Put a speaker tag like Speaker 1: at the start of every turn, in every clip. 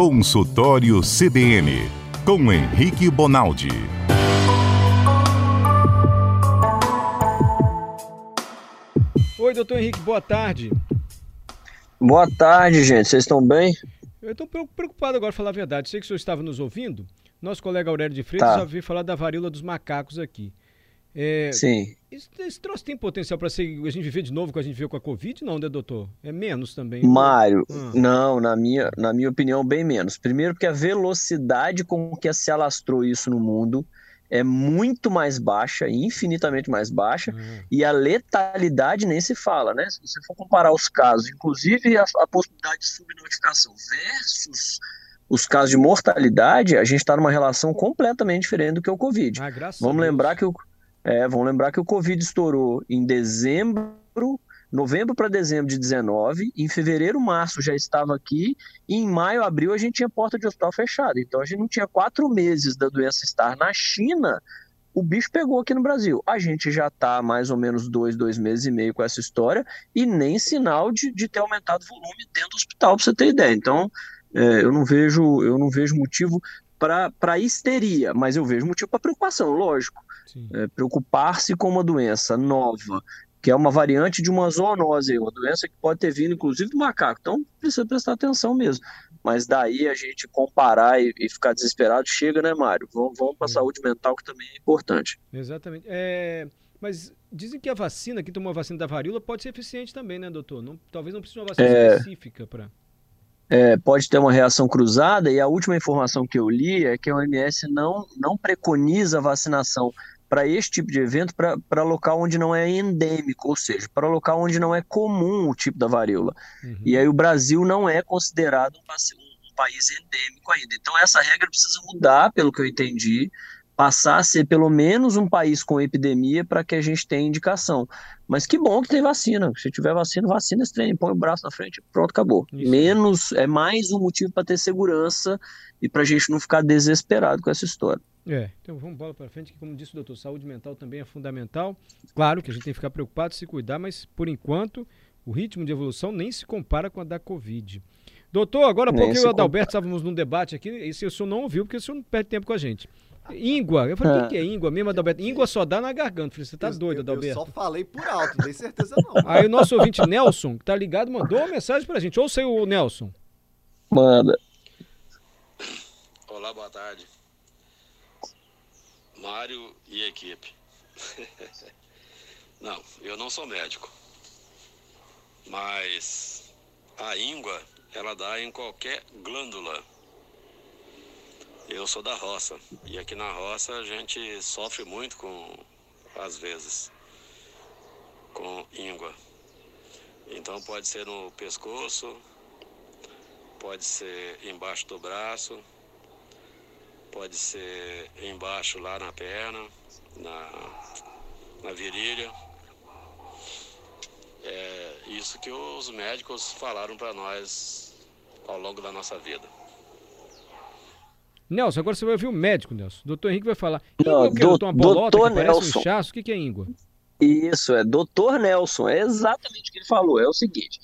Speaker 1: Consultório CBN, com Henrique Bonaldi.
Speaker 2: Oi, doutor Henrique, boa tarde.
Speaker 3: Boa tarde, gente. Vocês estão bem?
Speaker 2: Eu estou preocupado agora, falar a verdade. Sei que o senhor estava nos ouvindo. Nosso colega Aurélio de Freitas tá. já ouviu falar da varíola dos macacos aqui.
Speaker 3: É, Sim.
Speaker 2: Esse, esse troço tem potencial para a gente viver de novo como a gente viu com a Covid? Não, né, doutor? É menos também.
Speaker 3: Mário, ah. não, na minha, na minha opinião, bem menos. Primeiro, porque a velocidade com que se alastrou isso no mundo é muito mais baixa, infinitamente mais baixa, uhum. e a letalidade nem se fala, né? Se você for comparar os casos, inclusive a, a possibilidade de subnotificação versus os casos de mortalidade, a gente está numa relação completamente diferente do que o Covid. Ah, Vamos lembrar que o é, vamos lembrar que o Covid estourou em dezembro, novembro para dezembro de 19, em fevereiro, março já estava aqui, e em maio, abril a gente tinha porta de hospital fechada. Então a gente não tinha quatro meses da doença estar na China, o bicho pegou aqui no Brasil. A gente já está mais ou menos dois, dois meses e meio com essa história, e nem sinal de, de ter aumentado o volume dentro do hospital, para você ter ideia. Então, é, eu não vejo, eu não vejo motivo para histeria, mas eu vejo motivo para preocupação, lógico. É, Preocupar-se com uma doença nova, que é uma variante de uma zoonose, uma doença que pode ter vindo inclusive do macaco. Então precisa prestar atenção mesmo. Mas daí a gente comparar e, e ficar desesperado, chega, né, Mário? Vamos, vamos para a saúde mental, que também é importante.
Speaker 2: Exatamente. É, mas dizem que a vacina, que tomou a vacina da varíola, pode ser eficiente também, né, doutor? Não, talvez não precise de uma vacina é... específica para
Speaker 3: é, pode ter uma reação cruzada, e a última informação que eu li é que a OMS não, não preconiza a vacinação para este tipo de evento para local onde não é endêmico, ou seja, para local onde não é comum o tipo da varíola. Uhum. E aí o Brasil não é considerado um, um país endêmico ainda. Então essa regra precisa mudar, pelo que eu entendi, passar a ser pelo menos um país com epidemia para que a gente tenha indicação. Mas que bom que tem vacina. Se tiver vacina, vacina esse trem, põe o braço na frente, pronto, acabou. Isso. Menos é mais um motivo para ter segurança e para a gente não ficar desesperado com essa história.
Speaker 2: É, então vamos bola para frente, que como disse o doutor, saúde mental também é fundamental. Claro que a gente tem que ficar preocupado, se cuidar, mas por enquanto o ritmo de evolução nem se compara com a da Covid. Doutor, agora há pouco eu e o Adalberto estávamos num debate aqui, e se o senhor não ouviu, porque o senhor não perde tempo com a gente. Íngua. Eu falei, o é. que, é íngua mesmo, Adalberto? Íngua só dá na garganta. falei, você tá eu, doido, Adalberto?
Speaker 4: Eu só falei por alto, não tenho certeza não.
Speaker 2: Aí o nosso ouvinte Nelson, que tá ligado, mandou uma mensagem pra gente. Ouça aí o Nelson.
Speaker 3: Manda.
Speaker 5: Olá, boa tarde. Mário e equipe. não, eu não sou médico. Mas a íngua, ela dá em qualquer glândula eu sou da roça e aqui na roça a gente sofre muito com, às vezes, com íngua. Então pode ser no pescoço, pode ser embaixo do braço, pode ser embaixo lá na perna, na, na virilha. É isso que os médicos falaram para nós ao longo da nossa vida.
Speaker 2: Nelson, agora você vai ouvir o médico, Nelson. O doutor Henrique vai falar. Íngua o quê? Do, uma bolota doutor que Nelson. um chasso? O que, que é íngua?
Speaker 3: Isso, é doutor Nelson. É exatamente o que ele falou. É o seguinte.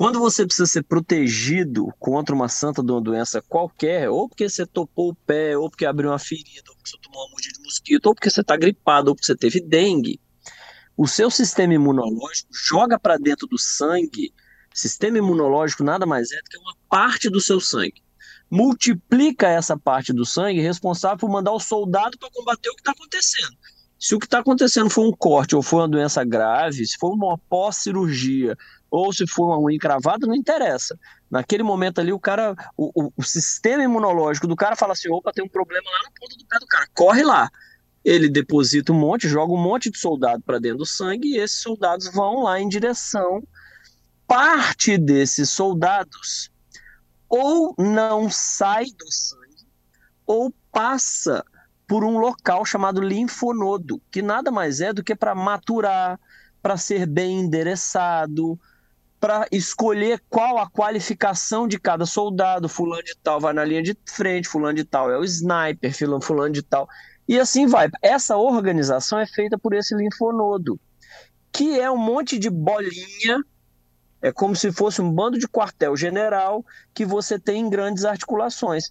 Speaker 3: Quando você precisa ser protegido contra uma santa de uma doença qualquer, ou porque você topou o pé, ou porque abriu uma ferida, ou porque você tomou uma mordida de mosquito, ou porque você está gripado, ou porque você teve dengue, o seu sistema imunológico joga para dentro do sangue. Sistema imunológico nada mais é do que uma parte do seu sangue multiplica essa parte do sangue responsável por mandar o soldado para combater o que está acontecendo. Se o que está acontecendo for um corte ou for uma doença grave, se for uma pós-cirurgia ou se for uma unha encravada, não interessa. Naquele momento ali, o cara, o, o, o, sistema imunológico do cara fala assim: opa, tem um problema lá na ponta do pé do cara, corre lá. Ele deposita um monte, joga um monte de soldado para dentro do sangue e esses soldados vão lá em direção. Parte desses soldados ou não sai do sangue, ou passa por um local chamado linfonodo, que nada mais é do que para maturar, para ser bem endereçado, para escolher qual a qualificação de cada soldado. Fulano de tal vai na linha de frente, fulano de tal é o sniper, fulano de tal. E assim vai. Essa organização é feita por esse linfonodo, que é um monte de bolinha É como se fosse um bando de quartel-general que você tem em grandes articulações.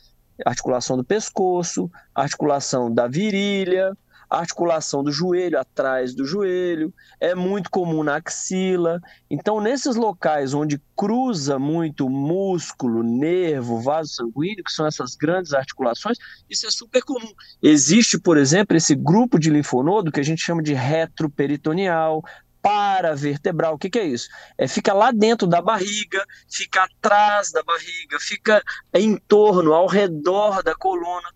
Speaker 3: Articulação do pescoço, articulação da virilha, articulação do joelho, atrás do joelho, é muito comum na axila. Então, nesses locais onde cruza muito músculo, nervo, vaso sanguíneo, que são essas grandes articulações, isso é super comum. Existe, por exemplo, esse grupo de linfonodo que a gente chama de retroperitoneal, paravertebral. O que, que é isso? É fica lá dentro da barriga, fica atrás da barriga, fica em torno, ao redor da coluna.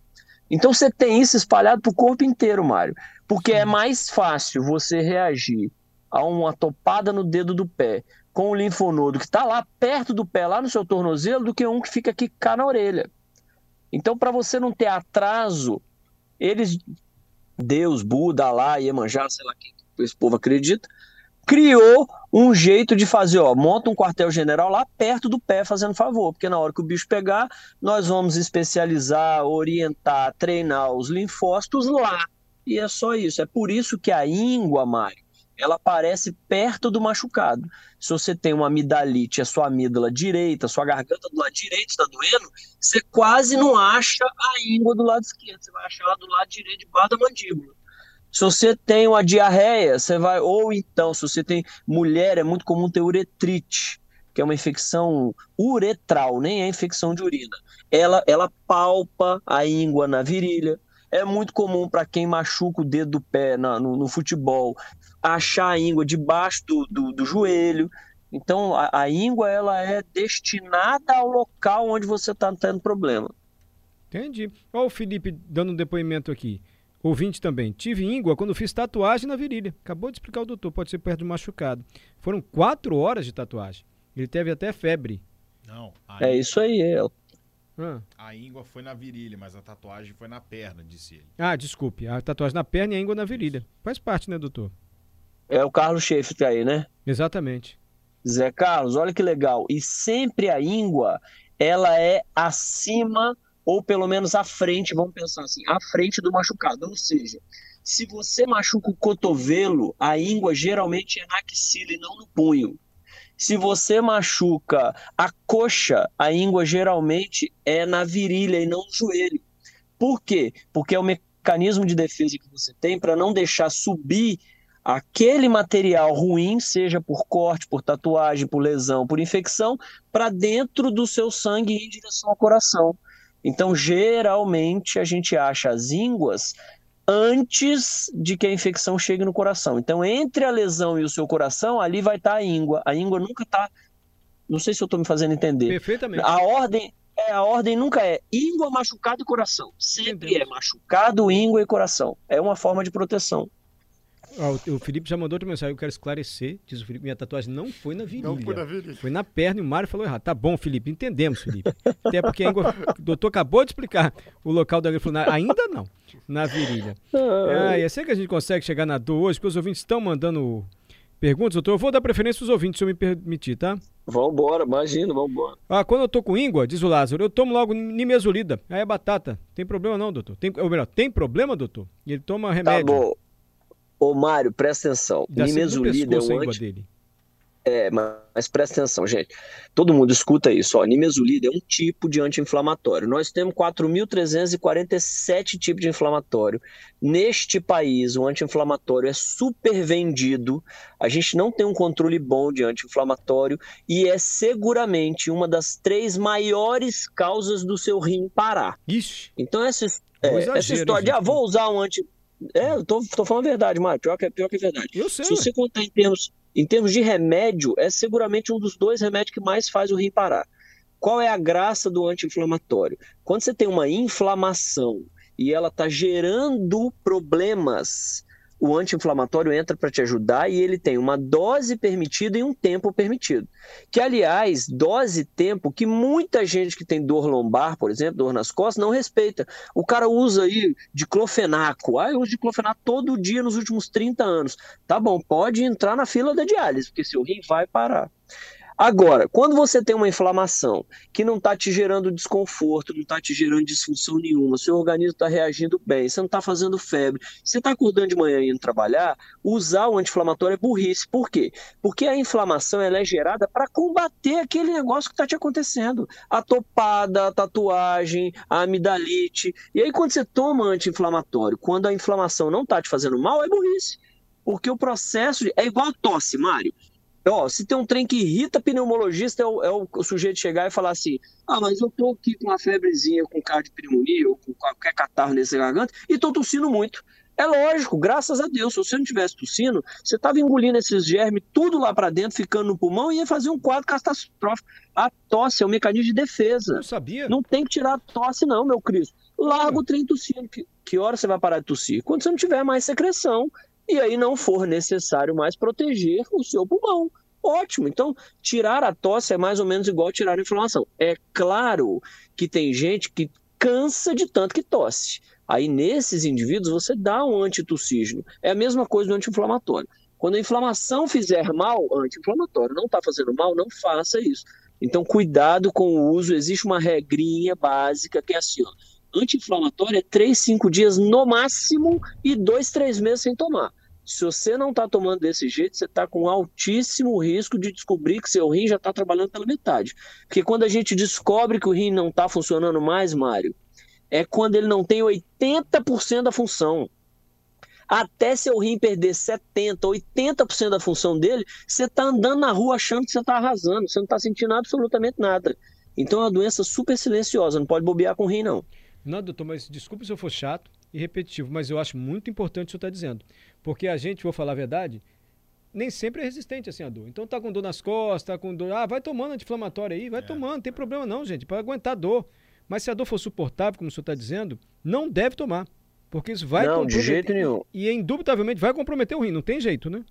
Speaker 3: Então você tem isso espalhado para o corpo inteiro, Mário. Porque é mais fácil você reagir a uma topada no dedo do pé com o linfonodo que está lá perto do pé, lá no seu tornozelo, do que um que fica aqui cá na orelha. Então, para você não ter atraso, eles, Deus, Buda, Alá, Iemanjá, sei lá quem esse povo acredita, criou um jeito de fazer, ó, monta um quartel-general lá perto do pé, fazendo favor, porque na hora que o bicho pegar, nós vamos especializar, orientar, treinar os linfócitos lá. E é só isso. É por isso que a íngua, Mário, ela aparece perto do machucado. Se você tem uma amidalite, a sua amígdala direita, a sua garganta do lado direito está doendo, você quase não acha a íngua do lado esquerdo. Você vai achar ela do lado direito, debaixo da mandíbula. Se você tem uma diarreia, você vai. Ou então, se você tem. Mulher, é muito comum ter uretrite, que é uma infecção uretral, nem é infecção de urina. Ela, ela palpa a íngua na virilha. É muito comum para quem machuca o dedo do pé na, no, no, futebol achar a íngua debaixo do, do, do joelho. Então, a, a, íngua ela é destinada ao local onde você está tendo problema.
Speaker 2: Entendi. Olha o Felipe dando um depoimento aqui. Ouvinte também. Tive íngua quando fiz tatuagem na virilha. Acabou de explicar o doutor, pode ser perto do machucado. Foram quatro horas de tatuagem. Ele teve até febre.
Speaker 6: Não.
Speaker 3: É íngua... isso aí, é.
Speaker 6: Ah. A íngua foi na virilha, mas a tatuagem foi na perna, disse ele.
Speaker 2: Ah, desculpe. A tatuagem na perna e a íngua na virilha. Faz parte, né, doutor?
Speaker 3: É o Carlos Schaefer aí, né?
Speaker 2: Exatamente.
Speaker 3: Zé Carlos, olha que legal. E sempre a íngua, ela é acima ou pelo menos à frente, vamos pensar assim, à frente do machucado. Ou seja, se você machuca o cotovelo, a íngua geralmente é na axila e não no punho. Se você machuca a coxa, a íngua geralmente é na virilha e não no joelho. Por quê? Porque é o mecanismo de defesa que você tem para não deixar subir aquele material ruim, seja por corte, por tatuagem, por lesão, por infecção, para dentro do seu sangue em direção ao coração. Então, geralmente, a gente acha as ínguas antes de que a infecção chegue no coração. Então, entre a lesão e o seu coração, ali vai estar a íngua. A íngua nunca está. Não sei se eu estou me fazendo entender.
Speaker 2: Perfeitamente.
Speaker 3: A ordem, é, a ordem nunca é íngua, machucado e coração. Sempre Entendeu? é machucado, íngua e coração. É uma forma de proteção.
Speaker 2: O, Felipe já mandou outra mensagem, eu quero esclarecer. Diz o Felipe, minha tatuagem não foi na virilha. Não foi na virilha. Foi na perna e o Mário falou errado. Tá bom, Felipe, entendemos, Felipe. Até porque o doutor acabou de explicar o local da agricultura. Ainda não, na virilha. Ah, é assim que a gente consegue chegar na dor hoje, porque os ouvintes estão mandando perguntas, doutor. Eu vou dar preferência aos ouvintes, se eu me permitir, tá?
Speaker 3: Vambora, imagina, vambora.
Speaker 2: Ah, quando eu tô com íngua, diz o Lázaro, eu tomo logo nimesulida. Aí é batata. Tem problema não, doutor? Tem, ou melhor, tem problema, doutor? E ele toma remédio.
Speaker 3: Tá bom. Ô, Mário, presta atenção. Nimesulida é um anti... dele. É, mas, mas, presta atenção, gente. Todo mundo escuta isso. Ó. Nimesulida é um tipo de anti-inflamatório. Nós temos 4.347 tipos de inflamatório. Neste país, o anti-inflamatório é super vendido. A gente não tem um controle bom de anti-inflamatório e é seguramente uma das três maiores causas do seu rim parar.
Speaker 2: Ixi.
Speaker 3: Então, essa, é, exagero, essa história de ah, vou usar um anti é, eu tô, tô falando a verdade, Mário. Pior que, pior que é verdade.
Speaker 2: Eu sei.
Speaker 3: Se você contar em termos, em termos de remédio, é seguramente um dos dois remédios que mais faz o rim parar. Qual é a graça do anti-inflamatório? Quando você tem uma inflamação e ela está gerando problemas o anti-inflamatório entra para te ajudar e ele tem uma dose permitida e um tempo permitido. Que, aliás, dose e tempo que muita gente que tem dor lombar, por exemplo, dor nas costas, não respeita. O cara usa aí diclofenaco. Ah, eu uso diclofenaco todo dia nos últimos 30 anos. Tá bom, pode entrar na fila da diálise, porque seu rim vai parar. Agora, quando você tem uma inflamação que não está te gerando desconforto, não está te gerando disfunção nenhuma, seu organismo está reagindo bem, você não está fazendo febre, você está acordando de manhã e indo trabalhar, usar o anti-inflamatório é burrice. Por quê? Porque a inflamação ela é gerada para combater aquele negócio que está te acontecendo. A topada, a tatuagem, a amidalite. E aí, quando você toma anti-inflamatório, quando a inflamação não está te fazendo mal, é burrice. Porque o processo é igual tosse, Mário. Ó, se tem um trem que irrita pneumologista, é o, é o sujeito chegar e falar assim: ah, mas eu tô aqui com uma febrezinha, com cardiopneumonia ou com qualquer catarro nesse garganta e tô tossindo muito. É lógico, graças a Deus. Se você não tivesse tossindo, você estava engolindo esses germes tudo lá para dentro, ficando no pulmão e ia fazer um quadro catastrófico. A tosse é um mecanismo de defesa.
Speaker 2: Não sabia?
Speaker 3: Não tem que tirar a tosse, não, meu Cristo. Larga o trem tossindo. Que, que hora você vai parar de tossir? Quando você não tiver mais secreção e aí não for necessário mais proteger o seu pulmão. Ótimo. Então, tirar a tosse é mais ou menos igual tirar a inflamação. É claro que tem gente que cansa de tanto que tosse. Aí, nesses indivíduos, você dá um antitussígeno. É a mesma coisa do anti-inflamatório. Quando a inflamação fizer mal, anti-inflamatório não está fazendo mal, não faça isso. Então, cuidado com o uso. Existe uma regrinha básica que é assim: ó, anti-inflamatório é 3, 5 dias no máximo e 2, 3 meses sem tomar. Se você não está tomando desse jeito, você está com altíssimo risco de descobrir que seu rim já está trabalhando pela metade. Porque quando a gente descobre que o rim não está funcionando mais, Mário, é quando ele não tem 80% da função. Até seu rim perder 70%, 80% da função dele, você está andando na rua achando que você está arrasando, você não está sentindo absolutamente nada. Então é uma doença super silenciosa, não pode bobear com o rim, não.
Speaker 2: Não, doutor, mas desculpe se eu for chato e repetitivo, mas eu acho muito importante o que senhor está dizendo. Porque a gente, vou falar a verdade, nem sempre é resistente assim a dor. Então tá com dor nas costas, tá com dor. Ah, vai tomando anti-inflamatório aí, vai é. tomando, não tem problema não, gente, para aguentar dor. Mas se a dor for suportável, como o senhor está dizendo, não deve tomar. Porque isso vai
Speaker 3: Não, de jeito nenhum.
Speaker 2: E indubitavelmente vai comprometer o rim, não tem jeito, né?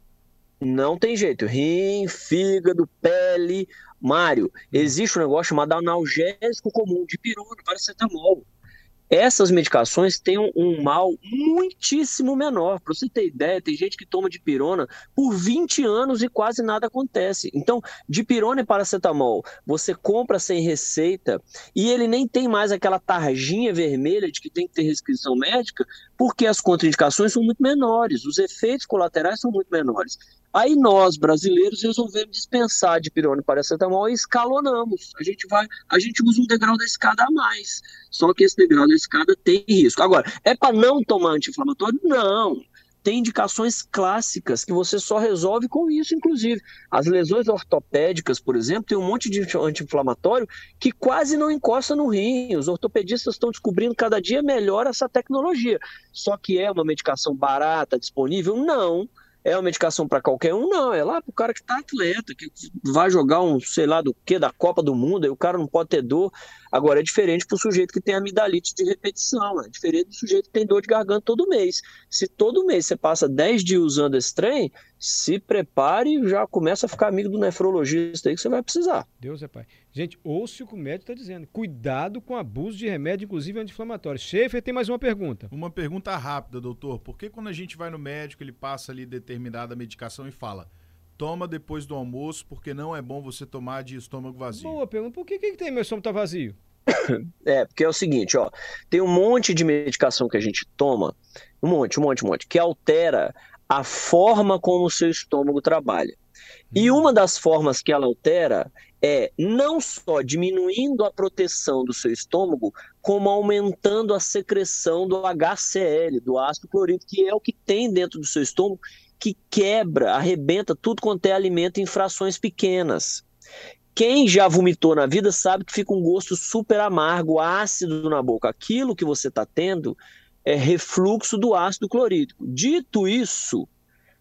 Speaker 3: Não tem jeito. Rim, fígado, pele. Mário, existe um negócio chamado analgésico comum, de pirona, paracetamol essas medicações têm um, um mal muitíssimo menor. Para você ter ideia, tem gente que toma dipirona por 20 anos e quase nada acontece. Então, dipirona e paracetamol, você compra sem receita e ele nem tem mais aquela tarjinha vermelha de que tem que ter restrição médica, porque as contraindicações são muito menores, os efeitos colaterais são muito menores. Aí nós, brasileiros, resolvemos dispensar de pirona e paracetamol e escalonamos. A gente vai, a gente usa um degrau da escada a mais. Só que esse degrau da escada tem risco. Agora, é para não tomar anti-inflamatório? Não. Tem indicações clássicas que você só resolve com isso, inclusive. As lesões ortopédicas, por exemplo, tem um monte de anti-inflamatório que quase não encosta no rim. Os ortopedistas estão descobrindo cada dia melhor essa tecnologia. Só que é uma medicação barata, disponível? Não é uma medicação para qualquer um? Não, é lá para o cara que está atleta, que vai jogar um, sei lá do que, da Copa do Mundo, aí o cara não pode ter dor. Agora é diferente para o sujeito que tem amidalite de repetição, é diferente do sujeito que tem dor de garganta todo mês. Se todo mês você passa 10 dias usando esse trem, se prepare e já começa a ficar amigo do nefrologista aí que você vai precisar.
Speaker 2: Deus é pai. Gente, ouça o que o médico está dizendo. Cuidado com abuso de remédio, inclusive anti-inflamatório. Schaefer tem mais uma pergunta.
Speaker 6: Uma pergunta rápida, doutor. Por que quando a gente vai no médico, ele passa ali determinada medicação e fala toma depois do almoço, porque não é bom você tomar de estômago vazio?
Speaker 2: Boa pergunta. Por que, que tem meu estômago tá vazio?
Speaker 3: É, porque é o seguinte, ó, tem um monte de medicação que a gente toma, um monte, um monte, um monte, que altera a forma como o seu estômago trabalha. E uhum. uma das formas que ela altera é não só diminuindo a proteção do seu estômago, como aumentando a secreção do HCl, do ácido clorídrico, que é o que tem dentro do seu estômago, que quebra, arrebenta tudo quanto é alimento em frações pequenas. Quem já vomitou na vida sabe que fica um gosto super amargo, ácido na boca. Aquilo que você está tendo é refluxo do ácido clorídrico. Dito isso,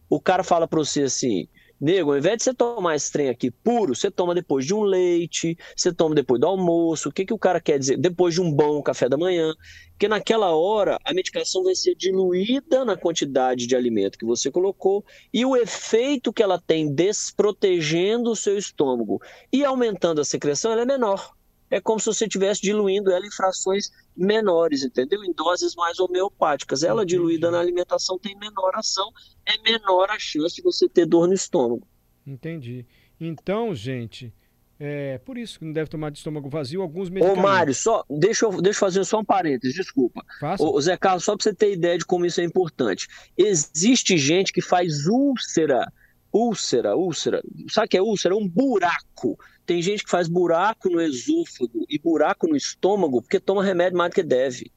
Speaker 3: o cara fala para você assim: nego, ao invés de você tomar esse trem aqui puro, você toma depois de um leite, você toma depois do almoço. O que, que o cara quer dizer? Depois de um bom café da manhã. Porque naquela hora a medicação vai ser diluída na quantidade de alimento que você colocou e o efeito que ela tem desprotegendo o seu estômago e aumentando a secreção ela é menor é como se você estivesse diluindo ela em frações menores, entendeu? Em doses mais homeopáticas. Ela diluída na alimentação tem menor ação, é menor a chance de você ter dor no estômago.
Speaker 2: Entendi. Então, gente, é por isso que não deve tomar de estômago vazio alguns
Speaker 3: Ô,
Speaker 2: medicamentos.
Speaker 3: Mário, só, deixa, eu, deixa eu fazer só um parênteses, desculpa.
Speaker 2: Faça.
Speaker 3: Ô, Zé Carlos, só para você ter ideia de como isso é importante. Existe gente que faz úlcera, úlcera, úlcera. Sabe o que é úlcera? É um buraco. Tem gente que faz buraco no esôfago e buraco no estômago porque toma remédio mais do que deve.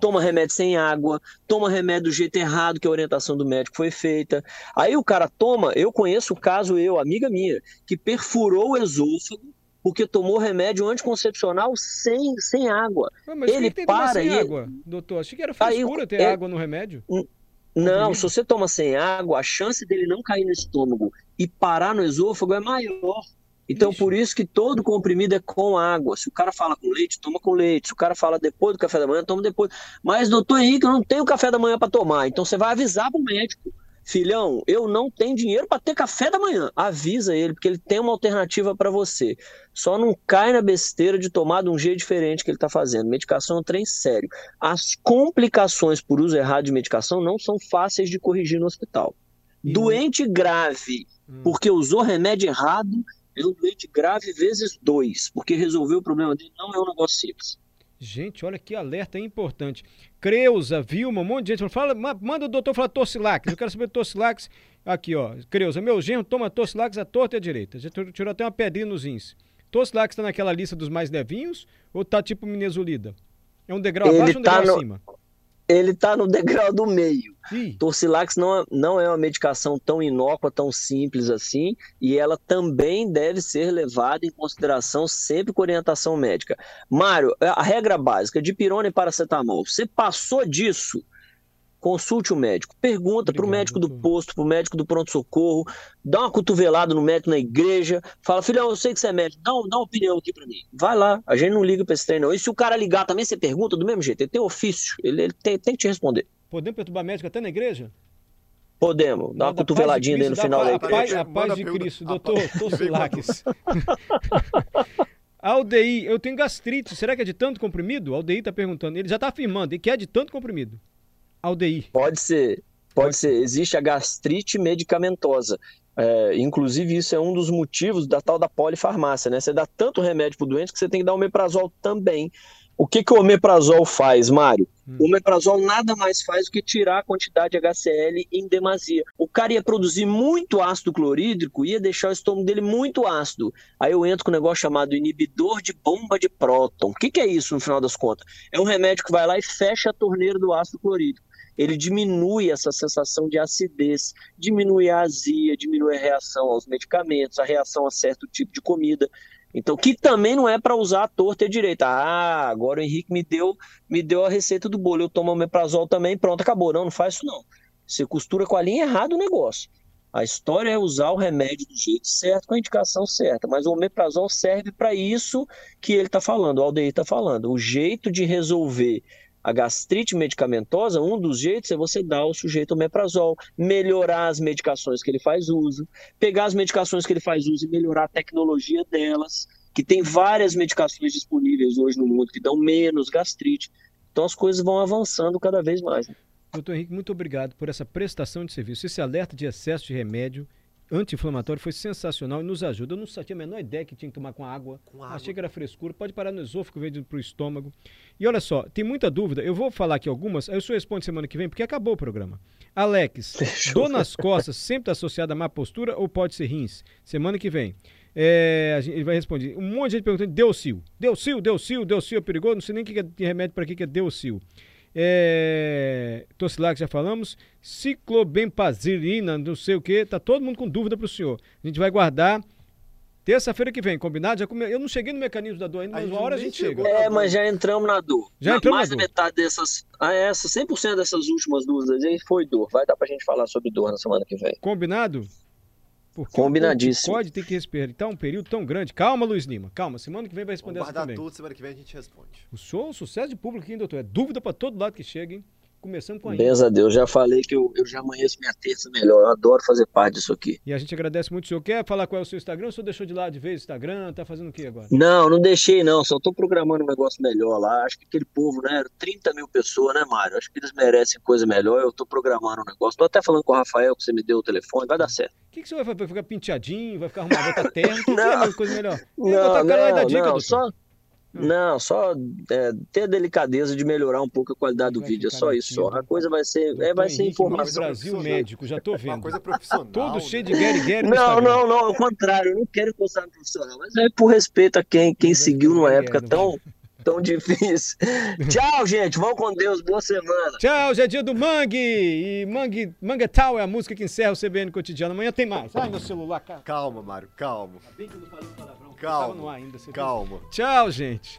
Speaker 3: Toma remédio sem água, toma remédio do jeito errado que a orientação do médico foi feita. Aí o cara toma, eu conheço o caso, eu, amiga minha, que perfurou o esôfago porque tomou remédio anticoncepcional sem, sem água.
Speaker 2: Mas
Speaker 3: ele para
Speaker 2: sem
Speaker 3: e-
Speaker 2: água, doutor? Achei que era
Speaker 3: Aí,
Speaker 2: frescura ter
Speaker 3: é-
Speaker 2: água no remédio.
Speaker 3: Não, se você toma sem água, a chance dele não cair no estômago e parar no esôfago é maior. Então,
Speaker 2: Ixi.
Speaker 3: por isso que todo comprimido é com água. Se o cara fala com leite, toma com leite. Se o cara fala depois do café da manhã, toma depois. Mas, doutor Henrique, eu não tenho café da manhã para tomar. Então, você vai avisar pro médico. Filhão, eu não tenho dinheiro para ter café da manhã. Avisa ele, porque ele tem uma alternativa para você. Só não cai na besteira de tomar de um jeito diferente que ele está fazendo. Medicação é um trem sério. As complicações por uso errado de medicação não são fáceis de corrigir no hospital.
Speaker 2: E-
Speaker 3: Doente grave,
Speaker 2: Hum.
Speaker 3: porque usou remédio errado, é um doente grave vezes dois, porque resolver o problema dele não é um negócio simples.
Speaker 2: Gente, olha que alerta importante. Creuza, Vilma, um monte de gente fala, ma- manda o doutor falar Torcilax. Eu quero saber Torcilax. Aqui, ó. Creuza, meu genro toma Torcilax à torta e à direita. Já tirou até uma pedrinha nos rins. Torcilax tá naquela lista dos mais levinhos ou tá tipo Minesolida? É um degrau
Speaker 3: Ele
Speaker 2: abaixo ou um
Speaker 3: tá
Speaker 2: degrau
Speaker 3: no-
Speaker 2: acima?
Speaker 3: Ele está no degrau do meio.
Speaker 2: Ih,
Speaker 3: Torcilax não é, não é uma medicação tão inócua, tão simples assim, e ela também deve ser levada em consideração sempre com orientação médica. Mário, a regra básica de pirona e paracetamol, você passou disso, consulte o médico, pergunta para o médico do posto, para o médico do pronto-socorro, dá uma cotovelada no médico na igreja, fala, filhão, eu sei que você é médico, dá, dá uma opinião aqui para mim. Vai lá, a gente não liga para esse trem não. E se o cara ligar também, você pergunta do mesmo jeito, ele tem ofício, ele, ele tem, tem que te responder.
Speaker 2: podemos perturbar médico até na igreja?
Speaker 3: Podemos, dá uma
Speaker 2: Da paz de
Speaker 3: cotoveladinha dele no final
Speaker 2: da
Speaker 3: da
Speaker 2: pa- a
Speaker 3: igreja.
Speaker 2: paz, a paz
Speaker 4: Manda
Speaker 2: de. Cristo, doutor Torcilax. Aldeir, eu tenho gastrite, será que é de tanto comprimido? Aldeir tá perguntando, ele já tá afirmando, e que é de tanto comprimido. Aldeir.
Speaker 3: Pode ser, pode ser. Existe a gastrite medicamentosa. É, inclusive, isso é um dos motivos da tal da polifarmácia, né? Você dá tanto remédio pro doente que você tem que dar omeprazol também. O que, que o omeprazol faz, Mário?
Speaker 2: Hum.
Speaker 3: O omeprazol nada mais faz do que tirar a quantidade de HCl em demasia. O cara ia produzir muito ácido clorídrico, ia deixar o estômago dele muito ácido. Aí eu entro com um negócio chamado inibidor de bomba de próton. O que, que é isso, no final das contas? É um remédio que vai lá e fecha a torneira do ácido clorídrico ele diminui essa sensação de acidez, diminui a azia, diminui a reação aos medicamentos, a reação a certo tipo de comida. Então, que também não é para usar a torta e a direita. Ah, agora o Henrique me deu, me deu a receita do bolo, eu tomo omeprazol também, pronto, acabou. Não, não faz isso não. Você costura com a linha errada o negócio. A história é usar o remédio do jeito certo, com a indicação certa, mas o omeprazol serve para isso que ele está falando, o Aldeir está falando. O jeito de resolver a gastrite medicamentosa, um dos jeitos é você dar ao sujeito omeprazol, melhorar as medicações que ele faz uso, pegar as medicações que ele faz uso e melhorar a tecnologia delas, que tem várias medicações disponíveis hoje no mundo que dão menos gastrite. Então as coisas vão avançando cada vez mais. né?
Speaker 2: Doutor Henrique, muito obrigado por essa prestação de serviço. Esse alerta de excesso de remédio anti-inflamatório foi sensacional e nos ajuda. Eu não tinha a menor ideia que tinha que tomar com água.
Speaker 4: Com água.
Speaker 2: Achei que era frescura. Pode parar no esôfago, veio para o estômago. E olha só, tem muita dúvida. Eu vou falar aqui algumas, aí o senhor responde semana que vem, porque acabou o programa. Alex, dor nas costas sempre está associada a má postura ou pode ser rins? Semana que vem. É, gente- ele vai responder. Um monte de gente perguntando: Deucil. Deucil, Deucil, Deucil é perigoso? Não sei nem o que é remédio para que que é Deucil. É, Tocilac já falamos. Ciclobempazirina, não sei o que. Tá todo mundo com dúvida pro senhor. A gente vai guardar. Terça-feira que vem, combinado? Já come- Eu não cheguei no mecanismo da dor ainda, mas uma hora a gente chega.
Speaker 4: chegou.
Speaker 3: É, mas já entramos na dor.
Speaker 2: Já
Speaker 3: Na-
Speaker 2: entramos
Speaker 3: Mais
Speaker 2: na
Speaker 3: da
Speaker 2: dor.
Speaker 3: metade dessas, ah, essa, 100% dessas últimas dúvidas aí foi dor. Vai dar pra gente falar sobre dor na semana que vem.
Speaker 2: Combinado? Porque
Speaker 3: Combinadíssimo.
Speaker 2: Pode ter que respeitar um período tão grande. Calma, Luiz Lima. Calma. Semana que vem vai responder
Speaker 4: Vamos
Speaker 2: essa
Speaker 4: guardar
Speaker 2: também.
Speaker 4: tudo, semana que vem a gente responde.
Speaker 2: O show, o sucesso de público aqui, hein, doutor? É dúvida pra todo lado que chega, hein? Começamos com a
Speaker 3: Benza a Deus, já falei que eu, eu já amanheço minha terça melhor. Eu adoro fazer parte disso aqui.
Speaker 2: E a gente agradece muito o senhor. Quer falar qual é o seu Instagram? O senhor deixou de lado de vez o Instagram? Tá fazendo o que agora?
Speaker 3: Não, não deixei não, só tô programando um negócio melhor lá. Acho que aquele povo, né, 30 mil pessoas, né, Mário? Acho que eles merecem coisa melhor. Eu tô programando um negócio. Tô até falando com o Rafael que você me deu o telefone, vai dar certo.
Speaker 2: O que, que senhor vai fazer? Vai ficar penteadinho? Vai ficar arrumado? Vai estar terno? O que, que
Speaker 3: Não.
Speaker 2: é coisa melhor?
Speaker 3: Não,
Speaker 2: dar
Speaker 3: não,
Speaker 2: dica,
Speaker 3: não, só, não, só é, ter a delicadeza de melhorar um pouco a qualidade do
Speaker 2: Vai
Speaker 3: vídeo, é só isso só. A coisa vai ser, é, vai ser informação.
Speaker 2: Brasil médico, já tô
Speaker 4: Uma
Speaker 2: vendo.
Speaker 4: coisa profissional.
Speaker 2: Todo
Speaker 4: né?
Speaker 2: cheio de Gary Gary no
Speaker 3: Não, não, não, ao contrário, eu não quero encostar no profissional, mas é por respeito a quem, quem
Speaker 2: Vai
Speaker 3: seguiu numa época
Speaker 2: Gary,
Speaker 3: tão, tão difícil. Tchau, gente, vão com Deus, boa semana.
Speaker 2: Tchau, hoje é dia do Mangue. E Mangue, Manguetal é a música que encerra o CBN Cotidiano. Amanhã tem mais. Ai, meu celular, cara.
Speaker 4: Calma, Mário, calma.
Speaker 2: Bem que eu não falei um palavrão.
Speaker 4: Calma.
Speaker 2: Ar ainda.
Speaker 4: Calma.
Speaker 2: Tchau, gente.